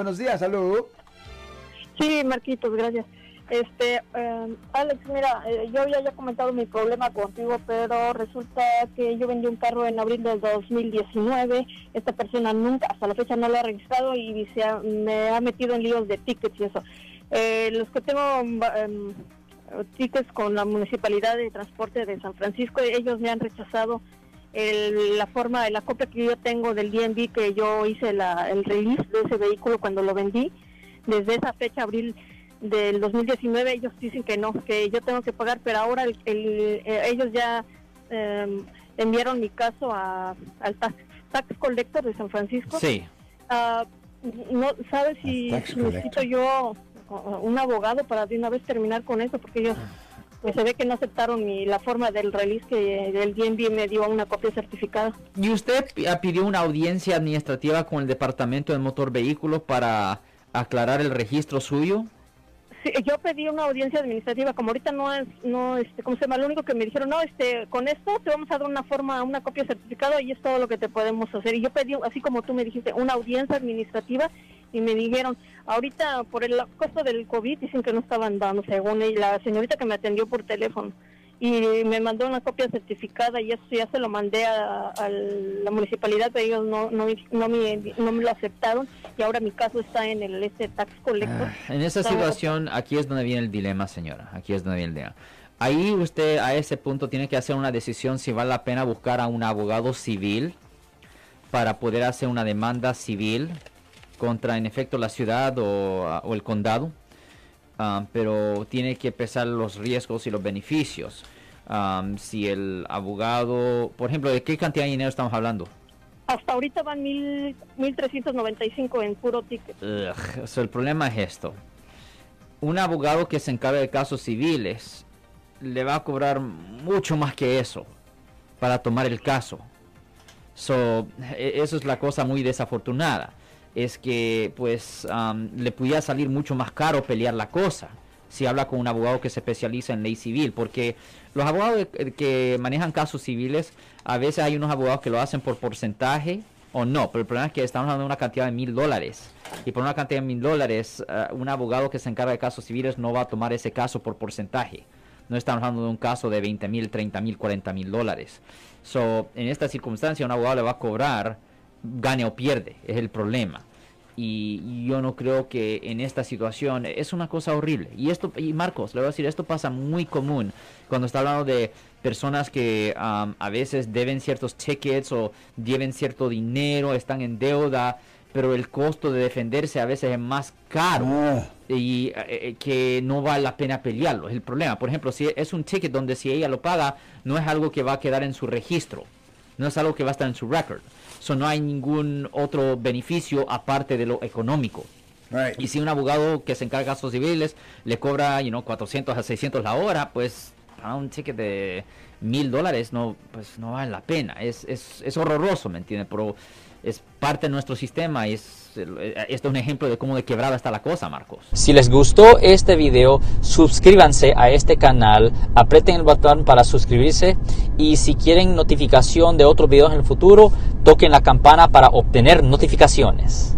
Buenos días, salud. Sí, Marquitos, gracias. Este, eh, Alex, mira, eh, yo ya había comentado mi problema contigo, pero resulta que yo vendí un carro en abril del 2019. Esta persona nunca, hasta la fecha, no lo ha registrado y se me ha metido en líos de tickets y eso. Eh, los que tengo em, tickets con la Municipalidad de Transporte de San Francisco, ellos me han rechazado la forma, la copia que yo tengo del DNB que yo hice la, el release de ese vehículo cuando lo vendí. Desde esa fecha, abril del 2019 ellos dicen que no, que yo tengo que pagar, pero ahora el, eh, ellos ya em, enviaron mi caso a, al tax, collector de San Francisco. Sí. Uh, no sabes si necesito yo un abogado para de una vez terminar con eso, porque ellos pues se ve que no aceptaron ni la forma del release que el DNB me dio una copia certificada. ¿Y usted pidió una audiencia administrativa con el Departamento de Motor Vehículos para aclarar el registro suyo? Sí, yo pedí una audiencia administrativa, como ahorita no es, no, este, ¿cómo se llama? Lo único que me dijeron, no, este, con esto te vamos a dar una forma, una copia certificada y es todo lo que te podemos hacer. Y yo pedí, así como tú me dijiste, una audiencia administrativa y me dijeron, ahorita por el costo del COVID dicen que no estaban dando, según la señorita que me atendió por teléfono y me mandó una copia certificada y eso ya se lo mandé a, la municipalidad, pero ellos no, no, no, me, no me lo aceptaron y ahora mi caso está en el este tax collector. Ah, en esa situación, aquí es donde viene el dilema, señora, aquí es donde viene el dilema. Ahí usted a ese punto tiene que hacer una decisión si vale la pena buscar a un abogado civil para poder hacer una demanda civil contra en efecto la ciudad o, o el condado Um, pero tiene que pesar los riesgos y los beneficios. Um, si el abogado, por ejemplo, ¿de qué cantidad de dinero estamos hablando? Hasta ahorita van mil, 1.395 en puro ticket. el problema es esto. Un abogado que se encarga de casos civiles le va a cobrar mucho más que eso para tomar el caso. So, e, eso es la cosa muy desafortunada es que pues le pudiera salir mucho más caro pelear la cosa si habla con un abogado que se especializa en ley civil, porque los abogados que manejan casos civiles, a veces hay unos abogados que lo hacen por porcentaje o no, pero el problema es que estamos hablando de una cantidad de mil dólares, y por una cantidad de mil dólares, eh, un abogado que se encarga de casos civiles no va a tomar ese caso por porcentaje. No estamos hablando de un caso de 20 mil, 30 mil, 40 mil dólares. So, en esta circunstancia, un abogado le va a cobrar gane o pierde, es el problema. Y yo no creo que en esta situación es una cosa horrible. Y esto, y Marcos, le voy a decir, esto pasa muy común cuando está hablando de personas que a veces deben ciertos tickets o deben cierto dinero, están en deuda, pero el costo de defenderse a veces es más caro y eh, eh, que no vale la pena pelearlo. Es el problema. Por ejemplo, si es un ticket donde si ella lo paga, no es algo que va a quedar en su registro, no es algo que va a estar en su record So, no hay ningún otro beneficio aparte de lo económico. Y si un abogado que se encarga de casos civiles le cobra, you know, 400 a 600 la hora, pues para un ticket de mil dólares no, pues no vale la pena. Es, es, es horroroso, ¿me entiendes? Pero es parte de nuestro sistema y es, este es un ejemplo de cómo de quebrada está la cosa, Marcos. Si les gustó este video, suscríbanse a este canal, aprieten el botón para suscribirse y si quieren notificación de otros videos en el futuro, toquen la campana para obtener notificaciones.